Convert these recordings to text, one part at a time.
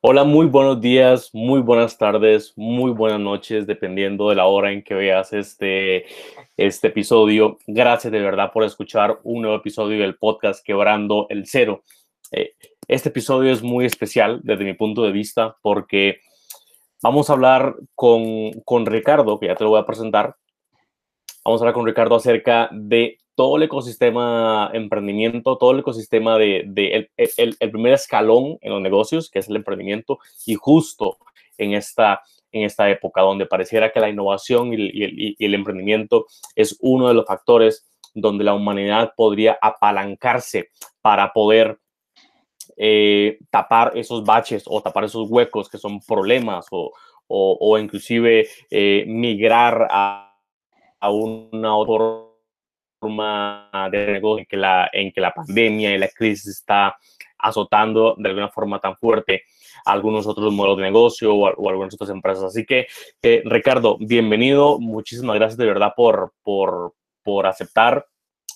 Hola, muy buenos días, muy buenas tardes, muy buenas noches, dependiendo de la hora en que veas este, este episodio. Gracias de verdad por escuchar un nuevo episodio del podcast Quebrando el Cero. Eh, este episodio es muy especial desde mi punto de vista porque vamos a hablar con, con Ricardo, que ya te lo voy a presentar. Vamos a hablar con Ricardo acerca de todo el ecosistema emprendimiento, todo el ecosistema de, el, el, primer escalón en los negocios, que es el emprendimiento, y justo en esta, en esta época donde pareciera que la innovación y el emprendimiento es uno de los factores donde la humanidad podría apalancarse para poder eh, tapar esos baches o tapar esos huecos que son problemas o, o, o inclusive eh, migrar a, a una otra forma de negocio en que, la, en que la pandemia y la crisis está azotando de alguna forma tan fuerte a algunos otros modelos de negocio o, algunas otras empresas. Así que, eh, Ricardo, bienvenido. Muchísimas gracias de verdad por, por, por aceptar.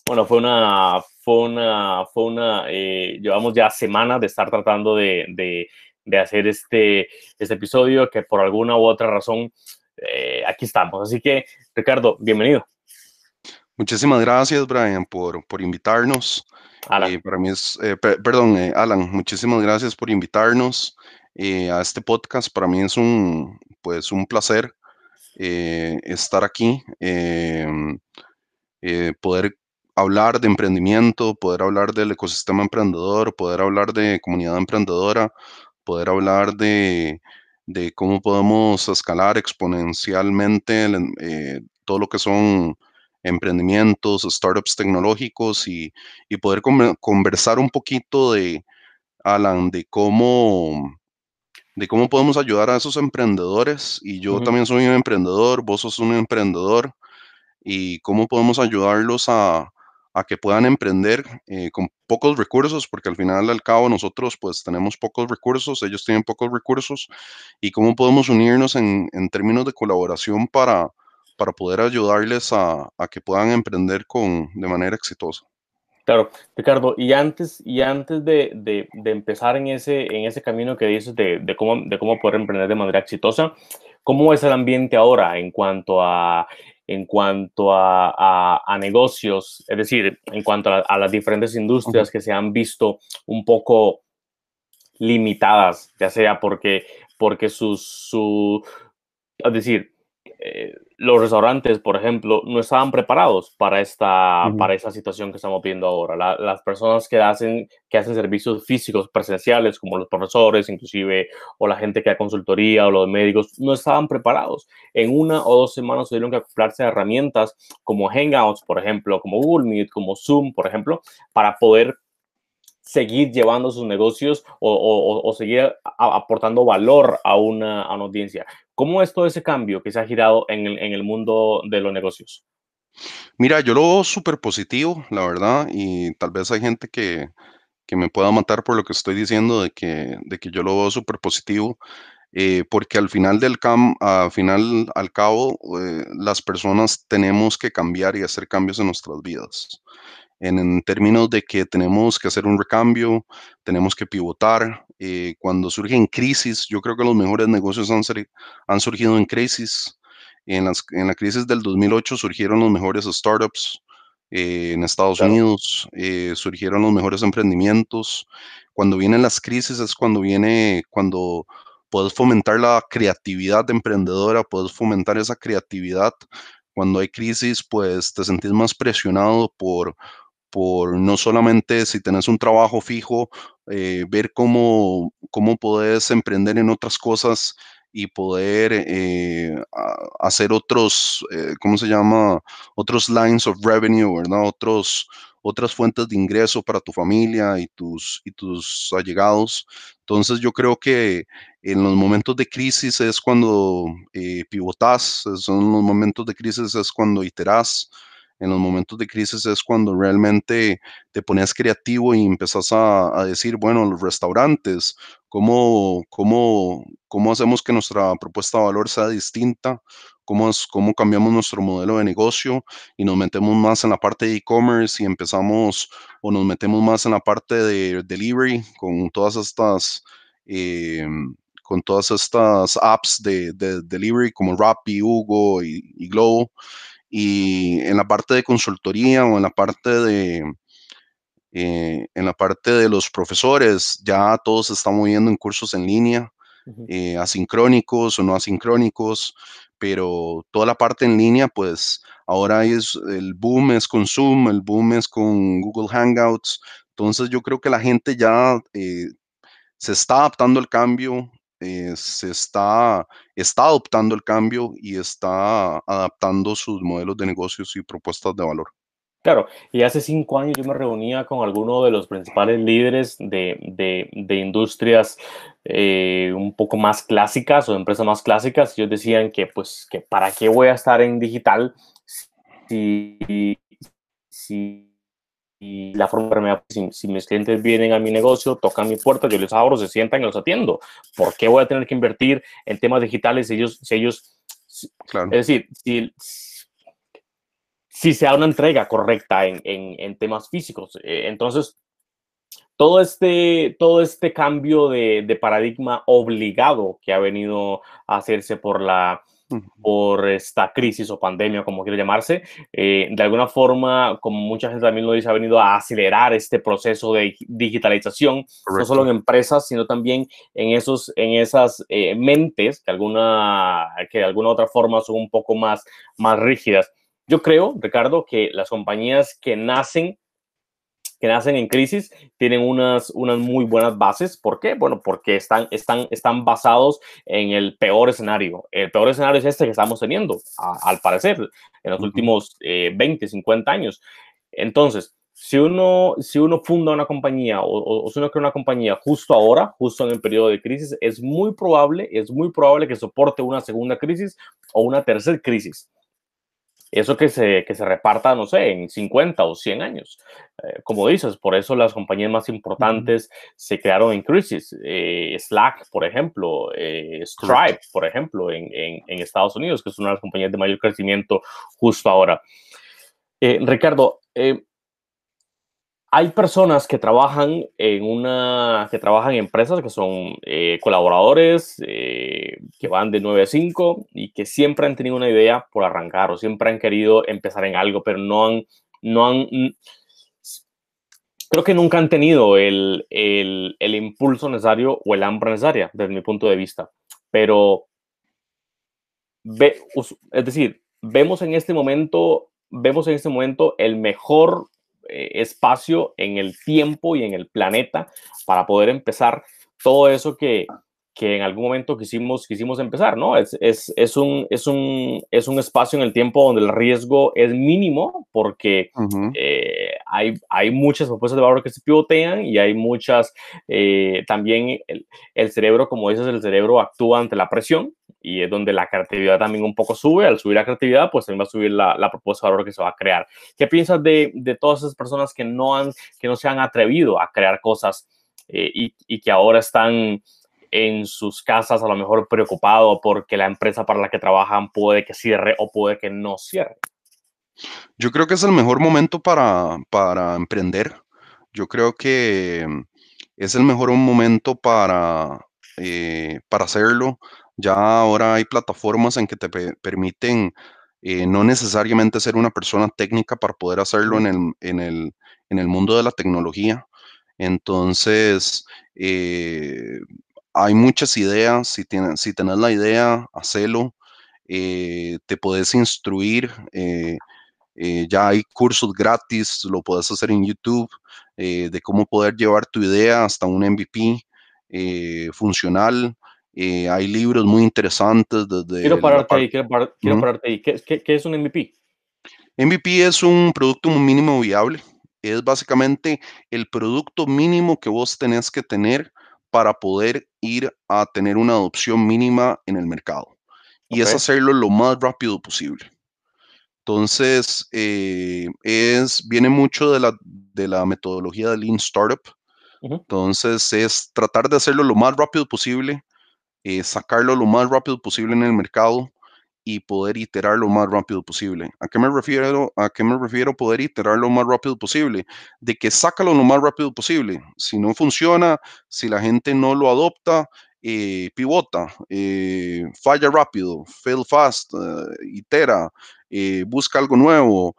Bueno, fue una, fue una, fue una, eh, llevamos ya semanas de estar tratando de, de, de, hacer este, este episodio que por alguna u otra razón eh, aquí estamos. Así que, Ricardo, bienvenido. Muchísimas gracias, Brian, por, por invitarnos. Eh, para mí es, eh, perdón, eh, Alan, muchísimas gracias por invitarnos a este podcast. Para mí es un, pues, un placer estar aquí, em, poder hablar de emprendimiento, poder hablar del ecosistema emprendedor, poder hablar de comunidad emprendedora, poder hablar de, de cómo podemos escalar exponencialmente todo lo que son emprendimientos, startups tecnológicos y, y poder conversar un poquito de, Alan, de cómo, de cómo podemos ayudar a esos emprendedores. Y yo uh -huh. también soy un emprendedor, vos sos un emprendedor, y cómo podemos ayudarlos a, a que puedan emprender eh, con pocos recursos, porque al final al cabo nosotros pues tenemos pocos recursos, ellos tienen pocos recursos, y cómo podemos unirnos en, en términos de colaboración para, para poder ayudarles a, a, que puedan emprender con, de manera exitosa. Claro, Ricardo, y antes, y antes de, de, de empezar en ese, en ese camino que dices de, de, cómo, de cómo poder emprender de manera exitosa, ¿cómo es el ambiente ahora en cuanto a en cuanto a, negocios, es decir, en cuanto a, las diferentes industrias que se han visto un poco limitadas, ya sea porque, porque sus, su, es decir, eh, los restaurantes, por ejemplo, no estaban preparados para esta, para esta situación que estamos viendo ahora. las personas que hacen, que hacen servicios físicos presenciales, como los profesores, inclusive, o la gente que da consultoría, o los médicos, no estaban preparados. En una o dos semanas tuvieron que acoplarse a herramientas como Hangouts, por ejemplo, como Google Meet, como Zoom, por ejemplo, para poder seguir llevando sus negocios o, seguir aportando valor a una, audiencia. ¿Cómo es todo ese cambio que se ha girado en el, mundo de los negocios? Mira, yo lo veo súper positivo, la verdad, y tal vez hay gente que, me pueda matar por lo que estoy diciendo, de que, de que yo lo veo súper positivo, eh, porque al final del cam, al final, al cabo, eh, las personas tenemos que cambiar y hacer cambios en nuestras vidas en, términos de que tenemos que hacer un recambio, tenemos que pivotar. Eh, cuando surgen crisis, yo creo que los mejores negocios han, han surgido en crisis. En, las, en, la crisis del 2008 surgieron los mejores startups eh, en Estados Unidos, eh, surgieron los mejores emprendimientos. Cuando vienen las crisis es cuando viene, cuando puedes fomentar la creatividad emprendedora, puedes fomentar esa creatividad. Cuando hay crisis, pues te sentís más presionado por, por no solamente si tenés un trabajo fijo, eh, ver cómo, cómo podés emprender en otras cosas y poder eh, hacer otros, eh, ¿cómo se llama? Otros lines of revenue, ¿verdad? Otros, otras fuentes de ingreso para tu familia y tus, y tus allegados. Entonces yo creo que en los momentos de crisis es cuando pivotas, son los momentos de crisis es cuando iterás, en los momentos de crisis es cuando realmente te pones creativo y empezás a, decir, bueno, los restaurantes, ¿cómo, cómo, cómo hacemos que nuestra propuesta de valor sea distinta? Cómo, es, cómo cambiamos nuestro modelo de negocio y nos metemos más en la parte de e-commerce y empezamos o nos metemos más en la parte de delivery con todas estas... Eh, con todas estas apps de, delivery como Rappi, Hugo y, y Globo. Y en la parte de consultoría o en la parte de, eh, en la parte de los profesores, ya todos se están moviendo en cursos en línea, eh, asincrónicos o no asincrónicos, pero toda la parte en línea, pues ahora es el boom es con Zoom, el boom es con Google Hangouts. Entonces yo creo que la gente ya eh, se está adaptando al cambio, eh, se está, está adoptando el cambio y está adaptando sus modelos de negocios y propuestas de valor. Claro, y hace cinco años yo me reunía con algunos de los principales líderes de, de, industrias eh, un poco más clásicas o empresas más clásicas. Ellos decían que, pues, que para qué voy a estar en digital si, si y la forma si, si, mis clientes vienen a mi negocio, tocan mi puerta, yo les abro, se sientan y los atiendo. ¿Por qué voy a tener que invertir en temas digitales si ellos, si ellos, claro. es decir, si, si se da una entrega correcta en, en, en temas físicos? Eh, entonces, todo este, todo este cambio de, de paradigma obligado que ha venido a hacerse por la, por esta crisis o pandemia, como quiere llamarse, eh, de alguna forma, como mucha gente también lo dice, ha venido a acelerar este proceso de digitalización, no solo en empresas, sino también en, esos, en esas eh, mentes que, alguna, que de alguna otra forma son un poco más, más rígidas. Yo creo, Ricardo, que las compañías que nacen que nacen en crisis tienen unas, unas muy buenas bases. ¿Por qué? Bueno, porque están, están, están basados en el peor escenario. El peor escenario es este que estamos teniendo, al parecer, en los últimos 20, eh, 50 años. Entonces, si uno, si uno funda una compañía o, o, si uno crea una compañía justo ahora, justo en el periodo de crisis, es muy probable, es muy probable que soporte una segunda crisis o una tercera crisis eso que se, que se reparta, no sé, en 50 o 100 años. Eh, como dices, por eso las compañías más importantes se crearon en crisis. Eh, Slack, por ejemplo, eh, Stripe, por ejemplo, en, en, en, Estados Unidos, que es una de las compañías de mayor crecimiento justo ahora. Ricardo, hay personas que trabajan en una, que trabajan en empresas que son eh, colaboradores, eh, que van de 9 a 5 y que siempre han tenido una idea por arrancar o siempre han querido empezar en algo, pero no han, no han, creo que nunca han tenido el, el, el impulso necesario o el hambre necesaria desde mi punto de vista. Pero, ve, es decir, vemos en este momento, vemos en este momento el mejor espacio en el tiempo y en el planeta para poder empezar todo eso que, que en algún momento quisimos, quisimos empezar, ¿no? Es, es, es, un, es, un, es un espacio en el tiempo donde el riesgo es mínimo porque eh, hay, hay muchas propuestas de valor que se pivotean y hay muchas, eh, también el, el, cerebro, como dices, el cerebro actúa ante la presión y es donde la creatividad también un poco sube. Al subir la creatividad, pues también va a subir la, la propuesta de valor que se va a crear. ¿Qué piensas de, de todas esas personas que no, han, que no se han atrevido a crear cosas eh, y, y, que ahora están en sus casas a lo mejor preocupado porque la empresa para la que trabajan puede que cierre o puede que no cierre? Yo creo que es el mejor momento para, para emprender. Yo creo que es el mejor momento para, eh, para hacerlo ya ahora hay plataformas en que te permiten eh, no necesariamente ser una persona técnica para poder hacerlo en el, en el, en el mundo de la tecnología. Entonces, eh, hay muchas ideas. Si, tienes, si tenés la idea, hacelo. Eh, te puedes instruir. ya hay cursos gratis, lo puedes hacer en YouTube, de cómo poder llevar tu idea hasta un MVP funcional. Eh, hay libros muy interesantes desde... Quiero pararte ahí, quiero, pararte ahí. ¿Qué, ¿Qué, es un MVP? MVP es un producto mínimo viable. Es básicamente el producto mínimo que vos tenés que tener para poder ir a tener una adopción mínima en el mercado. Y es hacerlo lo más rápido posible. Entonces, eh, es, viene mucho de la, de la metodología de Lean Startup. Entonces, es tratar de hacerlo lo más rápido posible eh, sacarlo lo más rápido posible en el mercado y poder iterar lo más rápido posible. ¿A qué me refiero? ¿A qué me refiero poder iterar lo más rápido posible? De que sácalo lo más rápido posible. Si no funciona, si la gente no lo adopta, eh, pivota, eh, falla rápido, fail fast, itera, busca algo nuevo,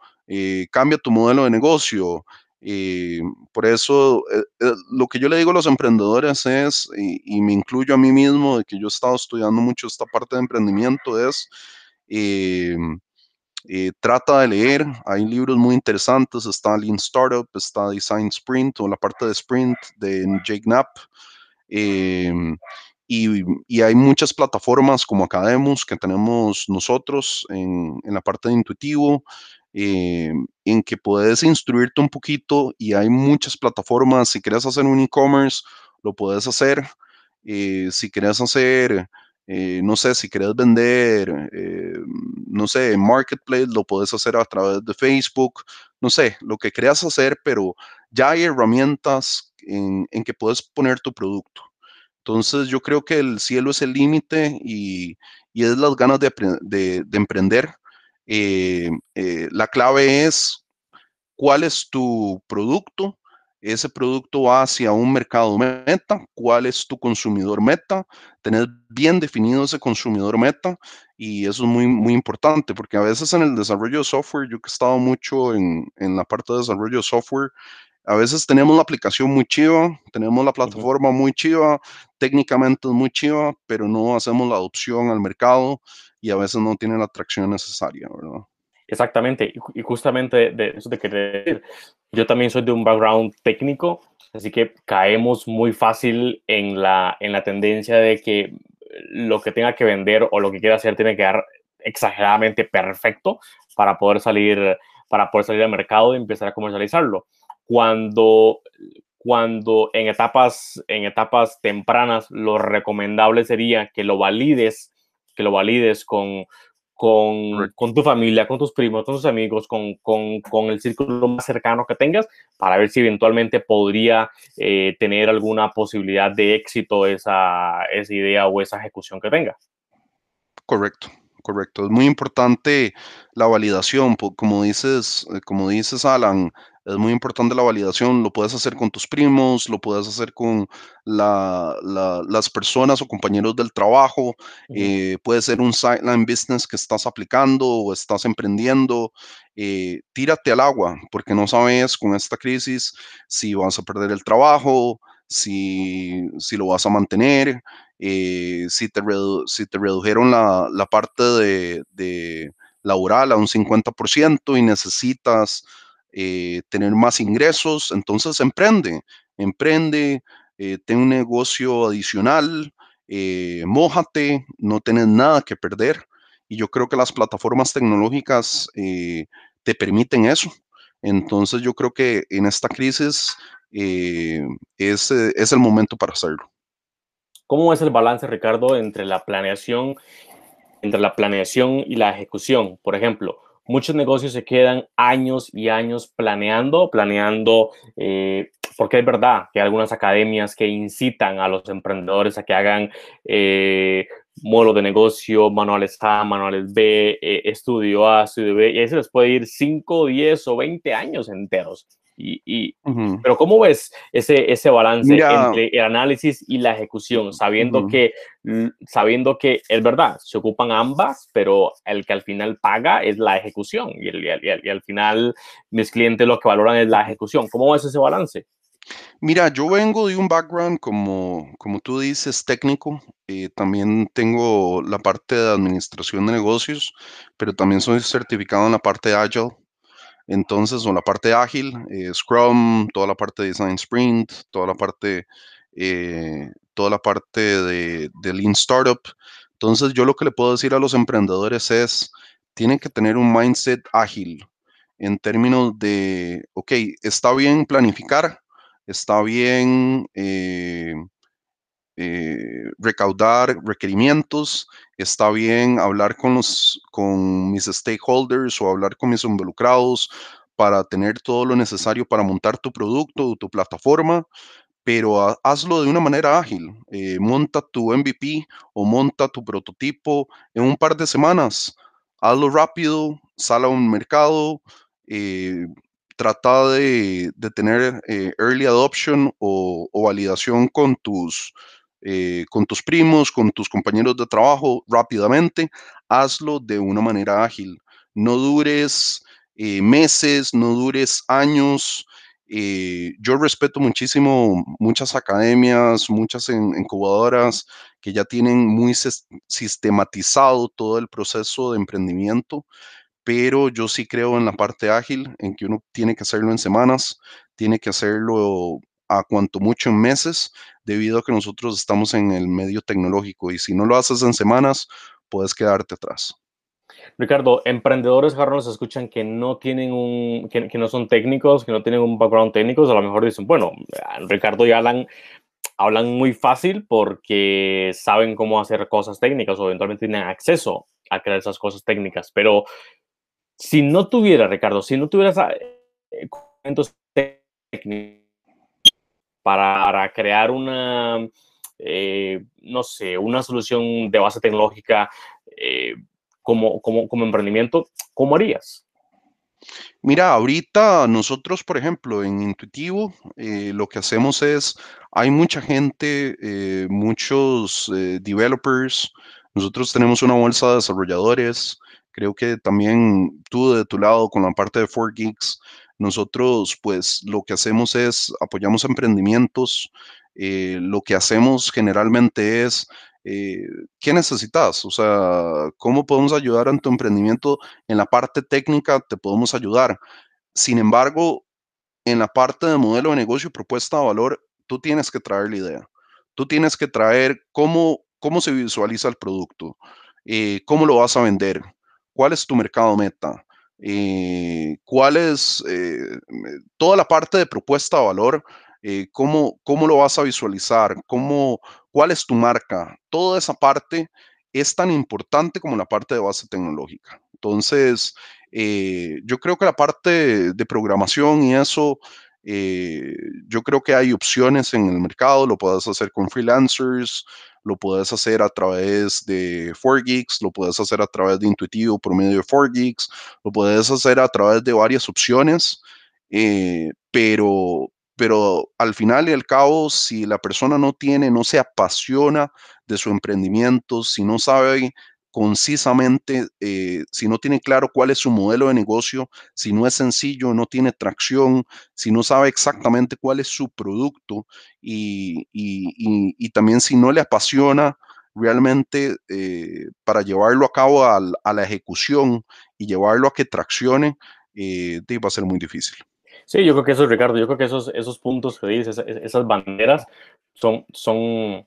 cambia tu modelo de negocio, y por eso eh, eh, lo que yo le digo a los emprendedores es, y, me incluyo a mí mismo, de que yo he estado estudiando mucho esta parte de emprendimiento, es eh, trata de leer, hay libros muy interesantes, está Lean Startup, está Design Sprint o la parte de Sprint de Jake Knapp. Y, hay muchas plataformas como Academus que tenemos nosotros en, en la parte de intuitivo, eh, en que puedes instruirte un poquito y hay muchas plataformas. Si quieres hacer un e-commerce, lo puedes hacer. Eh, si quieres hacer, eh, no sé, si quieres vender, no sé, marketplace, lo puedes hacer a través de Facebook, no sé, lo que quieras hacer, pero ya hay herramientas en, que puedes poner tu producto. Entonces yo creo que el cielo es el límite y, y, es las ganas de, de, de emprender. Eh, eh, la clave es cuál es tu producto, ese producto va hacia un mercado meta, cuál es tu consumidor meta, tener bien definido ese consumidor meta y eso es muy, muy importante porque a veces en el desarrollo de software, yo que he estado mucho en, en la parte de desarrollo de software, a veces tenemos la aplicación muy chiva, tenemos la plataforma muy chiva, técnicamente es muy chiva, pero no hacemos la adopción al mercado y a veces no tiene la atracción necesaria, ¿verdad? Exactamente, y justamente de eso te quería decir. Yo también soy de un background técnico, así que caemos muy fácil en la, en la tendencia de que lo que tenga que vender o lo que quiera hacer tiene que dar exageradamente perfecto para poder salir, para poder salir al mercado y empezar a comercializarlo. Cuando, cuando en etapas, en etapas tempranas lo recomendable sería que lo valides que lo valides con, con, con, tu familia, con tus primos, con tus amigos, con, con, con, el círculo más cercano que tengas, para ver si eventualmente podría eh, tener alguna posibilidad de éxito esa, esa idea o esa ejecución que tenga. Correcto, correcto. Es muy importante la validación, como dices, eh, como dices, Alan, es muy importante la validación, lo puedes hacer con tus primos, lo puedes hacer con las personas o compañeros del trabajo, eh, puede ser un sideline business que estás aplicando o estás emprendiendo, eh, tírate al agua, porque no sabes con esta crisis si vas a perder el trabajo, si, si lo vas a mantener, eh, si, te si te redujeron la, la parte de, de, laboral a un 50% y necesitas eh, tener más ingresos, entonces emprende, emprende, eh, ten un negocio adicional, eh, mójate, no tienes nada que perder. Y yo creo que las plataformas tecnológicas te permiten eso. Entonces yo creo que en esta crisis es el momento para hacerlo. ¿Cómo es el balance, Ricardo, entre la planeación, entre la planeación y la ejecución? Por ejemplo, muchos negocios se quedan años y años planeando, planeando, eh, porque es verdad que hay algunas academias que incitan a los emprendedores a que hagan eh, de negocio, manuales A, manuales B, eh, estudio A, estudio B, y ahí se les puede ir 5, 10 o 20 años enteros. Y, Pero ¿cómo ves ese, ese balance entre el análisis y la ejecución, sabiendo, que, sabiendo que es verdad, se ocupan ambas, pero el que al final paga es la ejecución y, el, y, al final mis clientes lo que valoran es la ejecución. ¿Cómo ves ese balance? Mira, yo vengo de un background, como, como tú dices, técnico. Eh, también tengo la parte de administración de negocios, pero también soy certificado en la parte de Agile. Entonces, o la parte ágil, eh, Scrum, toda la parte de Design Sprint, toda la parte, eh, toda la parte de, de, Lean Startup. Entonces, yo lo que le puedo decir a los emprendedores es, tienen que tener un mindset ágil en términos de, ok, está bien planificar, está bien eh, eh, recaudar requerimientos, está bien hablar con, los, con mis stakeholders o hablar con mis involucrados para tener todo lo necesario para montar tu producto o tu plataforma, pero hazlo de una manera ágil. Eh, monta tu MVP o monta tu prototipo en un par de semanas. Hazlo rápido, sal a un mercado, eh, trata de, tener early adoption o, o, validación con tus, eh, con tus primos, con tus compañeros de trabajo rápidamente, hazlo de una manera ágil. No dures eh, meses, no dures años. Eh, yo respeto muchísimo muchas academias, muchas incubadoras que ya tienen muy sistematizado todo el proceso de emprendimiento, pero yo sí creo en la parte ágil, en que uno tiene que hacerlo en semanas, tiene que hacerlo a cuanto mucho en meses, debido a que nosotros estamos en el medio tecnológico y si no lo haces en semanas, puedes quedarte atrás. Ricardo, emprendedores ahora nos escuchan que no tienen un, que, no son técnicos, que no tienen un background técnico, a lo mejor dicen, bueno, Ricardo y Alan hablan muy fácil porque saben cómo hacer cosas técnicas o eventualmente tienen acceso a crear esas cosas técnicas, pero si no tuviera, Ricardo, si no tuvieras eh, técnicos para, crear una, eh, no sé, una solución de base tecnológica eh, como, como, como emprendimiento, ¿cómo harías? Mira, ahorita nosotros, por ejemplo, en Intuitivo, eh, lo que hacemos es, hay mucha gente, muchos developers, nosotros tenemos una bolsa de desarrolladores, creo que también tú de tu lado con la parte de 4Geeks, nosotros, pues, lo que hacemos es apoyamos emprendimientos. Eh, lo que hacemos generalmente es, eh, ¿qué necesitas? O sea, ¿cómo podemos ayudar en tu emprendimiento? En la parte técnica te podemos ayudar. Sin embargo, en la parte de modelo de negocio y propuesta de valor, tú tienes que traer la idea. Tú tienes que traer cómo, cómo se visualiza el producto, eh, cómo lo vas a vender, cuál es tu mercado meta, eh, cuál es eh, toda la parte de propuesta de valor, eh, cómo, cómo lo vas a visualizar, cómo, cuál es tu marca, toda esa parte es tan importante como la parte de base tecnológica. Entonces, yo creo que la parte de programación y eso, yo creo que hay opciones en el mercado, lo puedes hacer con freelancers, lo puedes hacer a través de 4Geeks, lo puedes hacer a través de Intuitivo por medio de 4Geeks, lo puedes hacer a través de varias opciones, eh, pero, pero al final y al cabo, si la persona no tiene, no se apasiona de su emprendimiento, si no sabe concisamente, eh, si no tiene claro cuál es su modelo de negocio, si no es sencillo, no tiene tracción, si no sabe exactamente cuál es su producto y, también si no le apasiona realmente eh, para llevarlo a cabo a, la ejecución y llevarlo a que traccione, eh, va a ser muy difícil. Sí, yo creo que eso, Ricardo, yo creo que esos, esos puntos que dices, esas, banderas, son, son,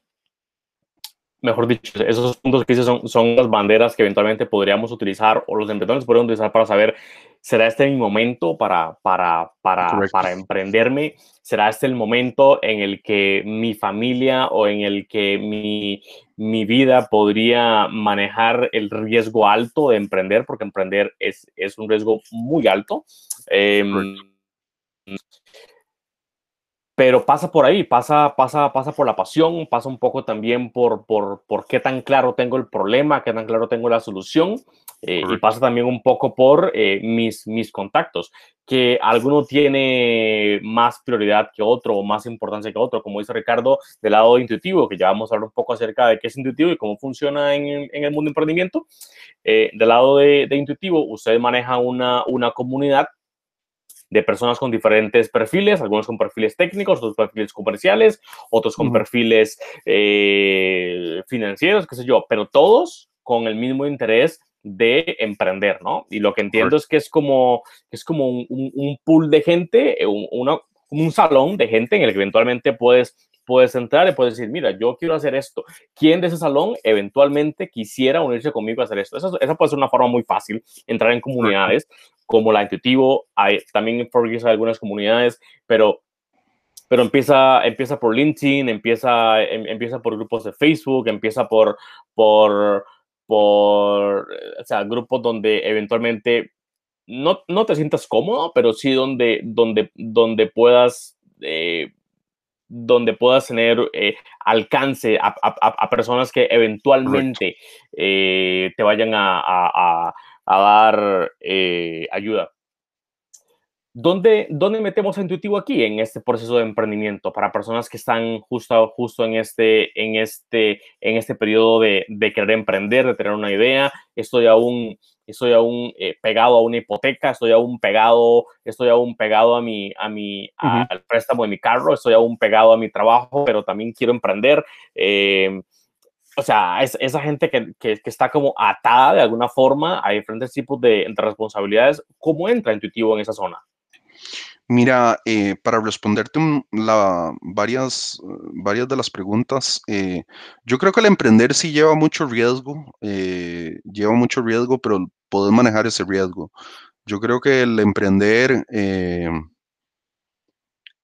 mejor dicho, esos puntos que dices son, son las banderas que eventualmente podríamos utilizar o los emprendedores podrían utilizar para saber, ¿será este mi momento para, para, para, para emprenderme? ¿Será este el momento en el que mi familia o en el que mi, mi vida podría manejar el riesgo alto de emprender? Porque emprender es, es un riesgo muy alto. Eh, pero pasa por ahí, pasa, pasa, pasa por la pasión, pasa un poco también por, por, por qué tan claro tengo el problema, qué tan claro tengo la solución, eh, y pasa también un poco por eh, mis, mis contactos, que alguno tiene más prioridad que otro o más importancia que otro, como dice Ricardo, del lado intuitivo, que ya vamos a hablar un poco acerca de qué es intuitivo y cómo funciona en, en el mundo de emprendimiento. Eh, del lado de, de, intuitivo, usted maneja una, una comunidad de personas con diferentes perfiles, algunos con perfiles técnicos, otros perfiles comerciales, otros con perfiles eh, financieros, qué sé yo, pero todos con el mismo interés de emprender, ¿no? Y lo que entiendo es que es como, es como un, pool de gente, eh, un, un salón de gente en el que eventualmente puedes puedes entrar y puedes decir, mira, yo quiero hacer esto. ¿Quién de ese salón eventualmente quisiera unirse conmigo a hacer esto? Esa, esa puede ser una forma muy fácil, entrar en comunidades como la Intuitivo, hay, también en hay algunas comunidades, pero pero empieza, empieza por LinkedIn, empieza, em, empieza por grupos de Facebook, empieza por, por, por o sea, grupos donde eventualmente no, no te sientas cómodo, pero sí donde, donde, donde puedas eh, donde puedas tener eh, alcance a, personas que eventualmente eh, te vayan a, dar eh, ayuda. ¿Dónde, ¿Dónde, metemos a Intuitivo aquí en este proceso de emprendimiento para personas que están justo, justo en, este, en, este, en este periodo de, de querer emprender, de tener una idea? Estoy aún estoy aún eh, pegado a una hipoteca, estoy aún pegado, estoy aún pegado a mi, a mi, al préstamo de mi carro, estoy aún pegado a mi trabajo, pero también quiero emprender. Eh, o sea, es, esa gente que, que, está como atada de alguna forma a diferentes tipos de, de responsabilidades, ¿cómo entra intuitivo en esa zona? Mira, eh, para responderte la, varias, varias de las preguntas, eh, yo creo que el emprender sí lleva mucho riesgo, eh, lleva mucho riesgo, pero puedes manejar ese riesgo. Yo creo que el emprender,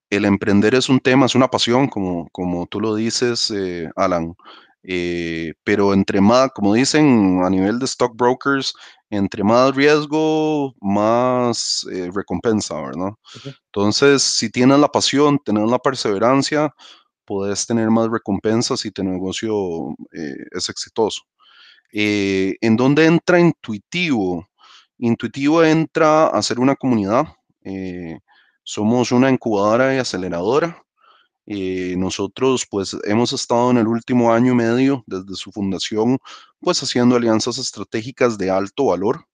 el emprender es un tema, es una pasión, como, como tú lo dices, Alan. Pero entre más, como dicen a nivel de stockbrokers, entre más riesgo, más eh, recompensa, ¿verdad? Entonces, si tienes la pasión, tienes la perseverancia, puedes tener más recompensas y tu negocio eh, es exitoso. Eh, ¿En dónde entra Intuitivo? Intuitivo entra a ser una comunidad. somos una incubadora y aceleradora. Nosotros pues hemos estado en el último año y medio desde su fundación pues haciendo alianzas estratégicas de alto valor.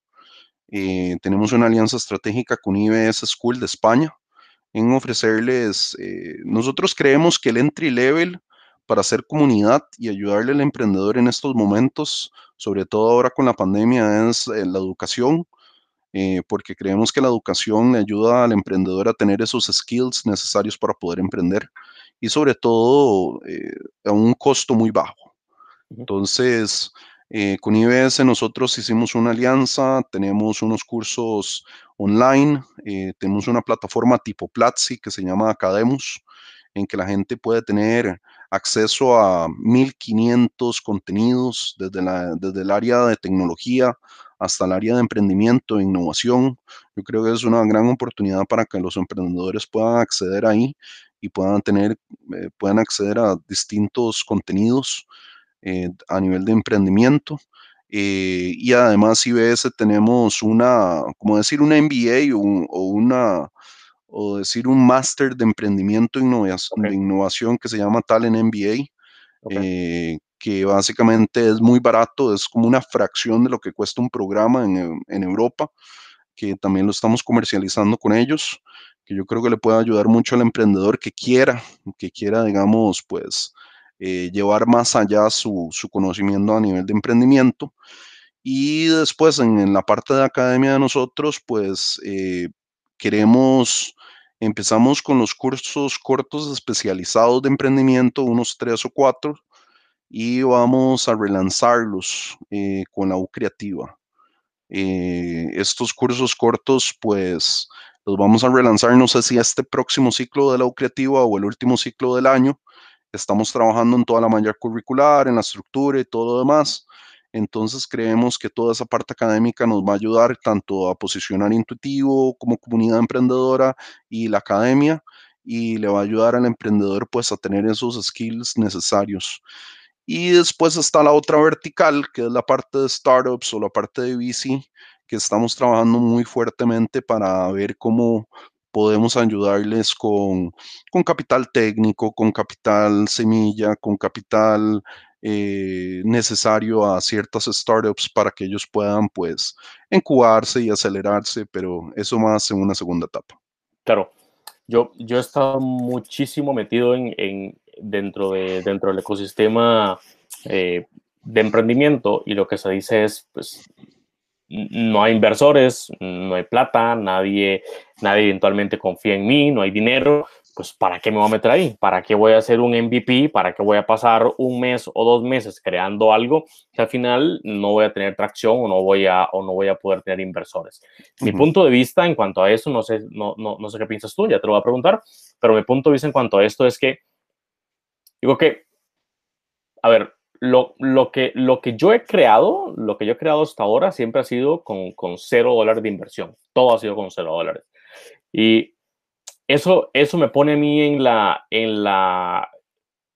Eh, tenemos una alianza estratégica con IBS School de España en ofrecerles, eh, nosotros creemos que el entry level para hacer comunidad y ayudarle al emprendedor en estos momentos, sobre todo ahora con la pandemia, es eh, la educación, porque creemos que la educación le ayuda al emprendedor a tener esos skills necesarios para poder emprender y sobre todo a un costo muy bajo. Entonces, eh, con IBS nosotros hicimos una alianza, tenemos unos cursos online, eh, tenemos una plataforma tipo Platzi que se llama Academus, en que la gente puede tener acceso a 1500 contenidos desde, la, desde el área de tecnología hasta el área de emprendimiento e innovación. Yo creo que es una gran oportunidad para que los emprendedores puedan acceder ahí y puedan tener, eh, puedan acceder a distintos contenidos a nivel de emprendimiento. y además IBS tenemos una, como decir, una MBA o, una, o decir un máster de emprendimiento innovación, de innovación que se llama Talent MBA, que básicamente es muy barato, es como una fracción de lo que cuesta un programa en, en Europa, que también lo estamos comercializando con ellos, que yo creo que le puede ayudar mucho al emprendedor que quiera, que quiera, digamos, pues, eh, llevar más allá su, su, conocimiento a nivel de emprendimiento. Y después en, la parte de academia de nosotros, pues, eh, queremos, empezamos con los cursos cortos especializados de emprendimiento, unos tres o cuatro, y vamos a relanzarlos eh, con la U Creativa. Estos cursos cortos, pues los vamos a relanzar, no sé si este próximo ciclo de la U o el último ciclo del año. Estamos trabajando en toda la malla curricular, en la estructura y todo lo demás. Entonces creemos que toda esa parte académica nos va a ayudar tanto a posicionar intuitivo como comunidad emprendedora y la academia y le va a ayudar al emprendedor pues a tener esos skills necesarios. Y después está la otra vertical, que es la parte de startups o la parte de VC, que estamos trabajando muy fuertemente para ver cómo podemos ayudarles con, con capital técnico, con capital semilla, con capital eh, necesario a ciertas startups para que ellos puedan pues incubarse y acelerarse, pero eso más en una segunda etapa. Claro, yo, yo he estado muchísimo metido en, dentro, de, dentro del ecosistema eh, de emprendimiento y lo que se dice es, pues, no hay inversores, no hay plata, nadie, nadie eventualmente confía en mí, no hay dinero, pues ¿para qué me voy a meter ahí? ¿Para qué voy a hacer un MVP? ¿Para qué voy a pasar un mes o dos meses creando algo que al final no voy a tener tracción o no voy a, o no voy a poder tener inversores? Mi punto de vista en cuanto a eso, no sé, no, no, no sé qué piensas tú, ya te lo voy a preguntar, pero mi punto de vista en cuanto a esto es que Digo que, a ver, lo, lo, que, lo que yo he creado, lo que yo he creado hasta ahora siempre ha sido con, con cero dólares de inversión. Todo ha sido con cero dólares. Y eso, eso me pone a mí en la, en la,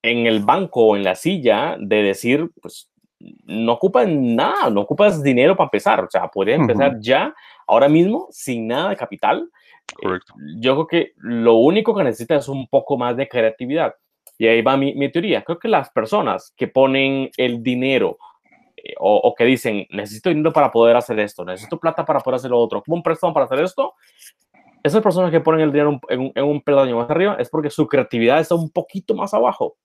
en el banco, en la silla, de decir, pues, no ocupas nada, no ocupas dinero para empezar. O sea, puedes empezar ya, ahora mismo, sin nada de capital. Correcto. yo creo que lo único que necesitas es un poco más de creatividad. Y ahí va mi, teoría. Creo que las personas que ponen el dinero eh, o, que dicen, necesito dinero para poder hacer esto, necesito plata para poder hacer lo otro, como un préstamo para hacer esto, esas personas que ponen el dinero en, en un peldaño más arriba es porque su creatividad está un poquito más abajo.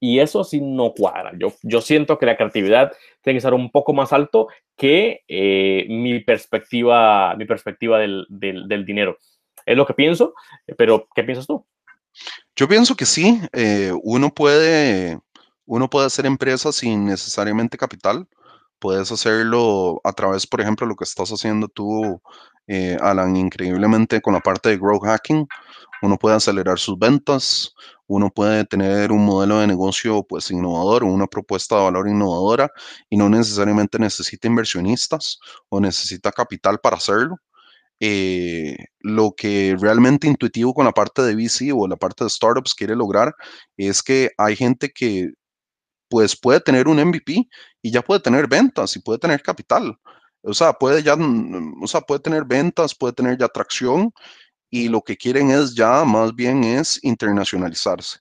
Y eso sí no cuadra. Yo, yo siento que la creatividad tiene que estar un poco más alto que eh, mi perspectiva, mi perspectiva del, del, del dinero. Es lo que pienso, pero ¿qué piensas tú? Yo pienso que sí, eh, uno, puede, uno puede hacer empresas sin necesariamente capital. Puedes hacerlo a través, por ejemplo, lo que estás haciendo tú, eh, Alan, increíblemente con la parte de growth hacking. Uno puede acelerar sus ventas, uno puede tener un modelo de negocio pues innovador, una propuesta de valor innovadora y no necesariamente necesita inversionistas o necesita capital para hacerlo. Eh, lo que realmente intuitivo con la parte de VC o la parte de startups quiere lograr es que hay gente que pues puede tener un MVP y ya puede tener ventas y puede tener capital. O sea, puede ya, mm, o sea, puede tener ventas, puede tener ya atracción y lo que quieren es ya más bien es internacionalizarse,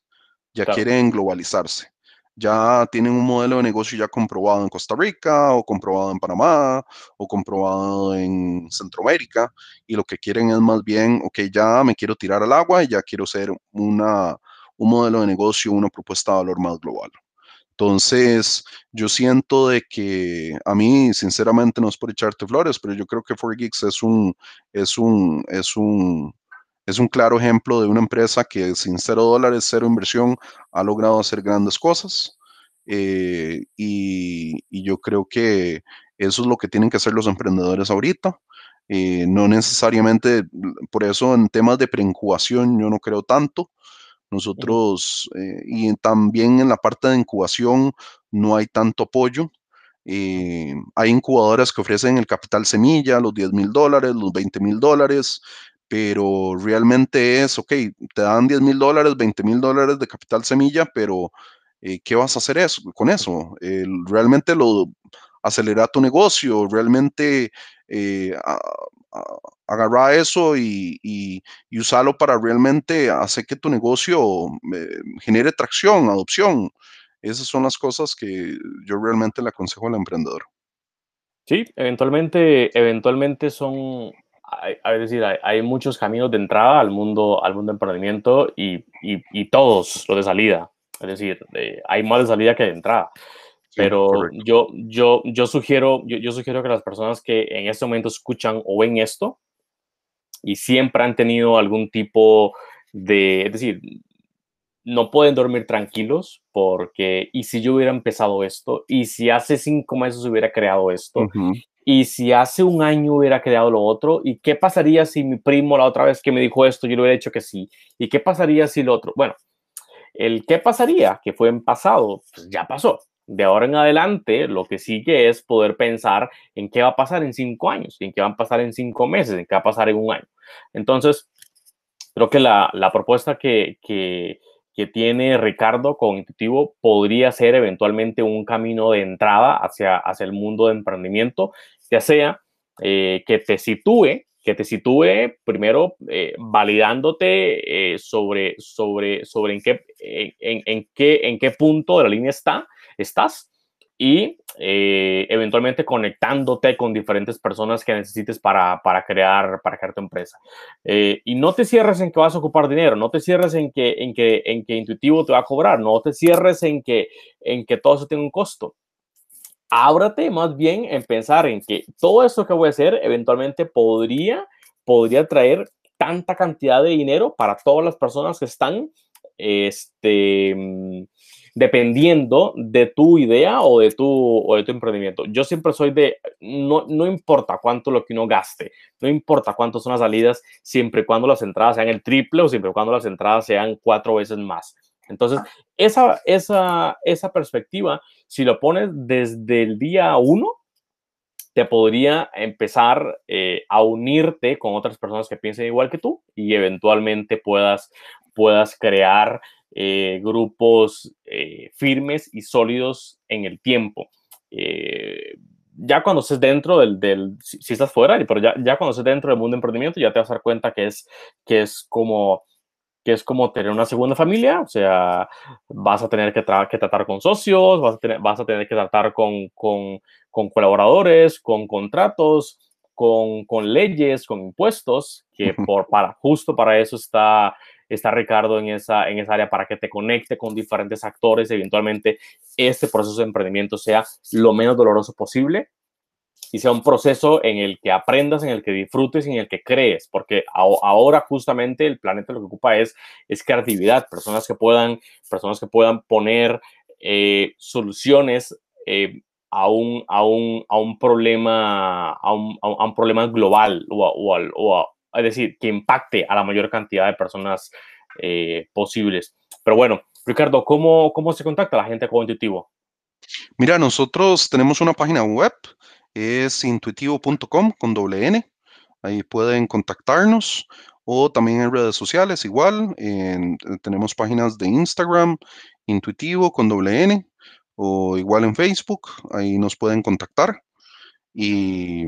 ya quieren globalizarse ya tienen un modelo de negocio ya comprobado en Costa Rica o comprobado en Panamá o comprobado en Centroamérica y lo que quieren es más bien, ok, ya me quiero tirar al agua y ya quiero ser una, un modelo de negocio, una propuesta de valor más global. Entonces, yo siento de que a mí, sinceramente, no es por echarte flores, pero yo creo que 4Geeks es un, es un, es un, es un claro ejemplo de una empresa que sin cero dólares, cero inversión, ha logrado hacer grandes cosas. Eh, y, yo creo que eso es lo que tienen que hacer los emprendedores ahorita. Eh, no necesariamente, por eso en temas de preincubación yo no creo tanto. Nosotros, eh, y también en la parte de incubación no hay tanto apoyo. hay incubadoras que ofrecen el capital semilla, los 10 mil dólares, los 20 mil dólares, pero realmente es, ok, te dan 10 mil dólares, 20 mil dólares de capital semilla, pero ¿qué vas a hacer eso, con eso? ¿Realmente lo acelera tu negocio? ¿Realmente agarrar eso y, y, usarlo para realmente hacer que tu negocio genere tracción, adopción? Esas son las cosas que yo realmente le aconsejo al emprendedor. Sí, eventualmente, eventualmente son, hay, es decir, hay, muchos caminos de entrada al mundo, al mundo de emprendimiento y, y, todos los de salida. Es decir, hay más de salida que de entrada. Pero yo, yo, yo, sugiero, yo, yo, sugiero que las personas que en este momento escuchan o ven esto y siempre han tenido algún tipo de, es decir, no pueden dormir tranquilos porque, ¿y si yo hubiera empezado esto? ¿Y si hace cinco meses hubiera creado esto? ¿Y si hace un año hubiera creado lo otro? ¿Y qué pasaría si mi primo la otra vez que me dijo esto, yo le hubiera dicho que sí? ¿Y qué pasaría si lo otro? Bueno, el qué pasaría, que fue en pasado, pues ya pasó. De ahora en adelante, lo que sigue es poder pensar en qué va a pasar en cinco años, en qué va a pasar en cinco meses, en qué va a pasar en un año. Entonces, creo que la, la propuesta que, que que tiene Ricardo con Intuitivo podría ser eventualmente un camino de entrada hacia, hacia el mundo de emprendimiento, ya sea eh, que te sitúe, que te sitúe primero eh, validándote eh, sobre, sobre, sobre en, qué, en, qué, en qué punto de la línea está, estás y eh, eventualmente conectándote con diferentes personas que necesites para, para crear, para crear tu empresa. Eh, y no te cierres en que vas a ocupar dinero, no te cierres en que, en que, en que Intuitivo te va a cobrar, no te cierres en que, en que todo eso tiene un costo. Ábrate más bien en pensar en que todo eso que voy a hacer eventualmente podría, podría traer tanta cantidad de dinero para todas las personas que están este, dependiendo de tu idea o de tu, o de tu emprendimiento. Yo siempre soy de, no, no importa cuánto lo que uno gaste, no importa cuánto son las salidas, siempre y cuando las entradas sean el triple o siempre y cuando las entradas sean cuatro veces más. Entonces, esa, esa, esa perspectiva, si lo pones desde el día uno, te podría empezar eh, a unirte con otras personas que piensen igual que tú y eventualmente puedas, puedas crear eh, grupos eh, firmes y sólidos en el tiempo. Eh, ya cuando estés dentro del, del si, estás fuera, pero ya, ya cuando estés dentro del mundo de emprendimiento, ya te vas a dar cuenta que es, que es como que es como tener una segunda familia, o sea, vas a tener que, que tratar con socios, vas a tener, vas a tener que tratar con, con, con colaboradores, con contratos, con, con, leyes, con impuestos, que por, para, justo para eso está está Ricardo en esa, en esa área para que te conecte con diferentes actores eventualmente este proceso de emprendimiento sea lo menos doloroso posible y sea un proceso en el que aprendas, en el que disfrutes y en el que crees, porque ahora justamente el planeta lo que ocupa es, es creatividad, personas que puedan, personas que puedan poner eh, soluciones eh, a, un, a, un, a un problema, a un, a un problema global o, o, es decir, que impacte a la mayor cantidad de personas eh, posibles. Pero bueno, Ricardo, ¿cómo, ¿cómo se contacta la gente con Intuitivo? Mira, nosotros tenemos una página web, es intuitivo.com con doble N. Ahí pueden contactarnos o también en redes sociales igual. tenemos páginas de Instagram, intuitivo con doble N o igual en Facebook. Ahí nos pueden contactar. Y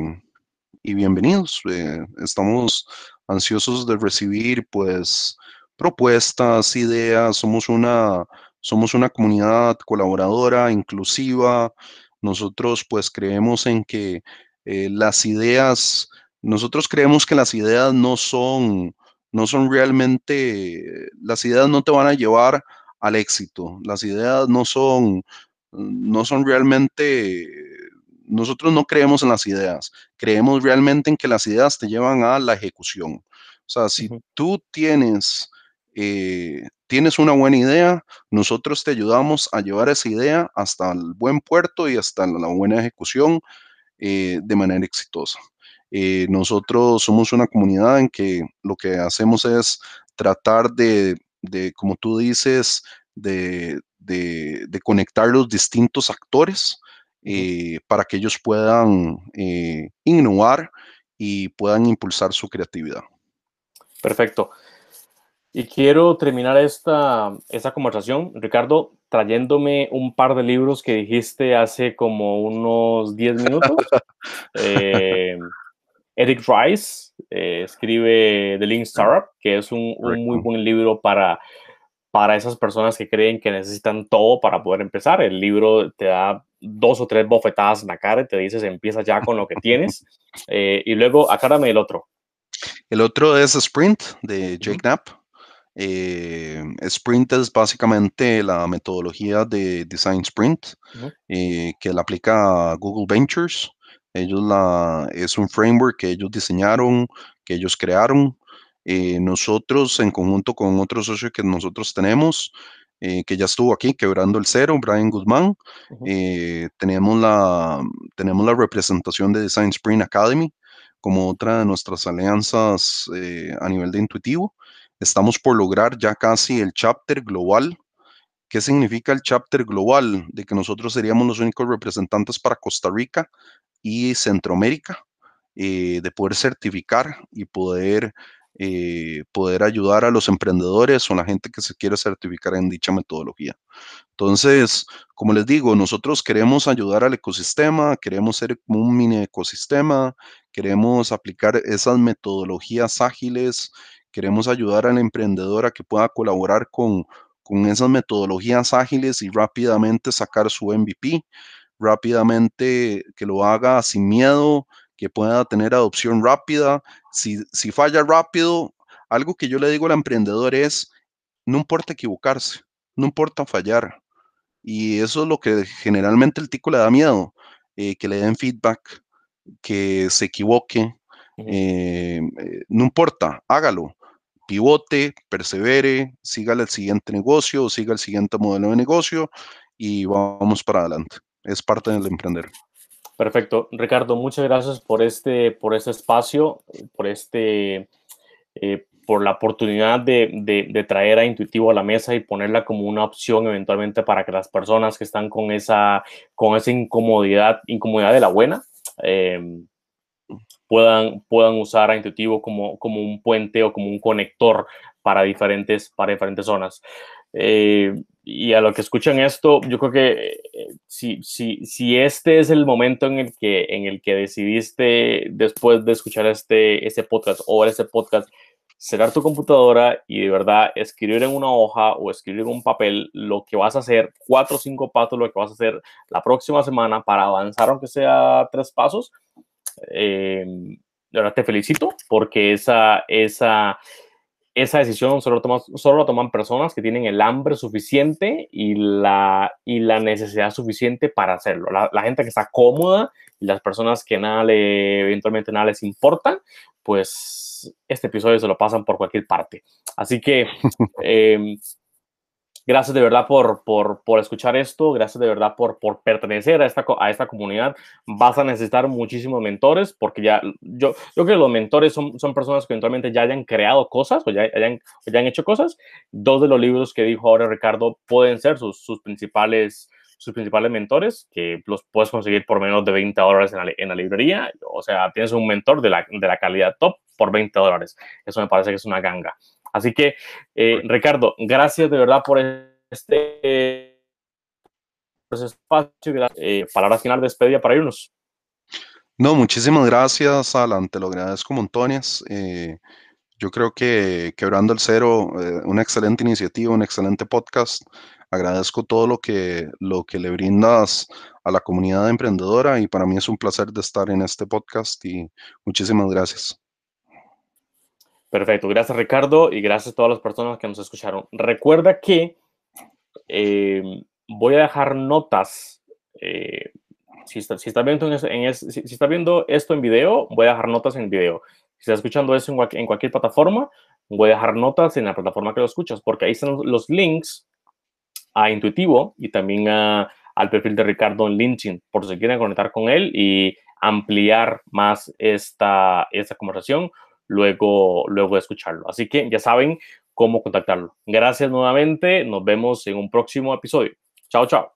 y bienvenidos. Eh, estamos ansiosos de recibir pues propuestas, ideas. Somos una, somos una comunidad colaboradora, inclusiva. Nosotros pues creemos en que eh, las ideas, nosotros creemos que las ideas no son, no son realmente, las ideas no te van a llevar al éxito. Las ideas no son, no son realmente nosotros no creemos en las ideas, creemos realmente en que las ideas te llevan a la ejecución. O sea, si tú tienes, eh, tienes una buena idea, nosotros te ayudamos a llevar esa idea hasta el buen puerto y hasta la buena ejecución eh, de manera exitosa. Eh, nosotros somos una comunidad en que lo que hacemos es tratar de, de como tú dices, de, de, de conectar los distintos actores eh, para que ellos puedan eh, innovar y puedan impulsar su creatividad. Perfecto. Y quiero terminar esta, esta conversación, Ricardo, trayéndome un par de libros que dijiste hace como unos 10 minutos. eh, Eric Rice eh, escribe The Lean Startup, que es un, un, muy buen libro para, para esas personas que creen que necesitan todo para poder empezar. El libro te da dos o tres bofetadas en la cara y te dices empieza ya con lo que tienes. Eh, y luego acárame el otro. El otro es Sprint de Jake Knapp. Eh, Sprint es básicamente la metodología de Design Sprint eh, que la aplica Google Ventures. Ellos la, es un framework que ellos diseñaron, que ellos crearon. Eh, nosotros, en conjunto con otro socio que nosotros tenemos, que ya estuvo aquí, quebrando el cero, Brian Guzmán, tenemos, la, tenemos la representación de Design Sprint Academy como otra de nuestras alianzas a nivel de intuitivo. Estamos por lograr ya casi el chapter global. ¿Qué significa el chapter global? De que nosotros seríamos los únicos representantes para Costa Rica y Centroamérica, eh, de poder certificar y poder, eh, poder ayudar a los emprendedores o la gente que se quiere certificar en dicha metodología. Entonces, como les digo, nosotros queremos ayudar al ecosistema, queremos ser como un mini ecosistema, queremos aplicar esas metodologías ágiles Queremos ayudar al emprendedor a que pueda colaborar con, con esas metodologías ágiles y rápidamente sacar su MVP, rápidamente que lo haga sin miedo, que pueda tener adopción rápida. Si, si falla rápido, algo que yo le digo al emprendedor es, no importa equivocarse, no importa fallar. Y eso es lo que generalmente el tico le da miedo, eh, que le den feedback, que se equivoque. Eh, no importa, hágalo pivote, persevere, siga el siguiente negocio, siga el siguiente modelo de negocio y vamos para adelante. Es parte del emprender. Perfecto. Ricardo, muchas gracias por este, por este espacio, por, este, eh, por la oportunidad de, traer a Intuitivo a la mesa y ponerla como una opción eventualmente para que las personas que están con esa, con esa incomodidad, incomodidad de la buena, eh, puedan, puedan usar a Intuitivo como, como un puente o como un conector para diferentes, para diferentes zonas. Eh, y a lo que escuchan esto, yo creo que eh, si, si, si, este es el momento en el, que, en el que decidiste, después de escuchar este, este podcast o este podcast, cerrar tu computadora y de verdad escribir en una hoja o escribir en un papel lo que vas a hacer, cuatro o cinco pasos, lo que vas a hacer la próxima semana para avanzar, aunque sea tres pasos, eh, de verdad te felicito porque esa, esa, esa decisión solo, tomas, solo la toman personas que tienen el hambre suficiente y la, y la necesidad suficiente para hacerlo. La, gente que está cómoda y las personas que nada le, eventualmente nada les importa, pues este episodio se lo pasan por cualquier parte. Así que eh, Gracias de verdad por, por, por, escuchar esto, gracias de verdad por, por pertenecer a esta, a esta comunidad. Vas a necesitar muchísimos mentores porque ya, yo, yo creo que los mentores son, son personas que eventualmente ya hayan creado cosas o ya, hayan, ya han hecho cosas. Dos de los libros que dijo ahora Ricardo pueden ser sus, sus principales sus principales mentores, que los puedes conseguir por menos de 20 dólares en la, en la librería. O sea, tienes un mentor de la, de la calidad top por 20 dólares. Eso me parece que es una ganga. Así que, eh, Ricardo, gracias de verdad por este, espacio. Eh, palabra final de despedida para irnos. No, muchísimas gracias, Alan. Te lo agradezco montones. Eh, yo creo que Quebrando el Cero, eh, una excelente iniciativa, un excelente podcast. Agradezco todo lo que, lo que le brindas a la comunidad emprendedora y para mí es un placer de estar en este podcast y muchísimas gracias. Perfecto, gracias Ricardo y gracias a todas las personas que nos escucharon. Recuerda que eh, voy a dejar notas. Si, está, viendo esto en video, voy a dejar notas en video. Si está escuchando eso en, en, cualquier plataforma, voy a dejar notas en la plataforma que lo escuchas, porque ahí están los links a Intuitivo y también al perfil de Ricardo en LinkedIn, por si quieren conectar con él y ampliar más esta, esta conversación luego, luego de escucharlo. Así que ya saben cómo contactarlo. Gracias nuevamente. Nos vemos en un próximo episodio. Chao, chao.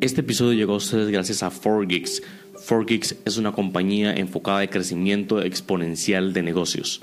Este episodio llegó a ustedes gracias a 4Geeks. 4Geeks es una compañía enfocada en crecimiento exponencial de negocios.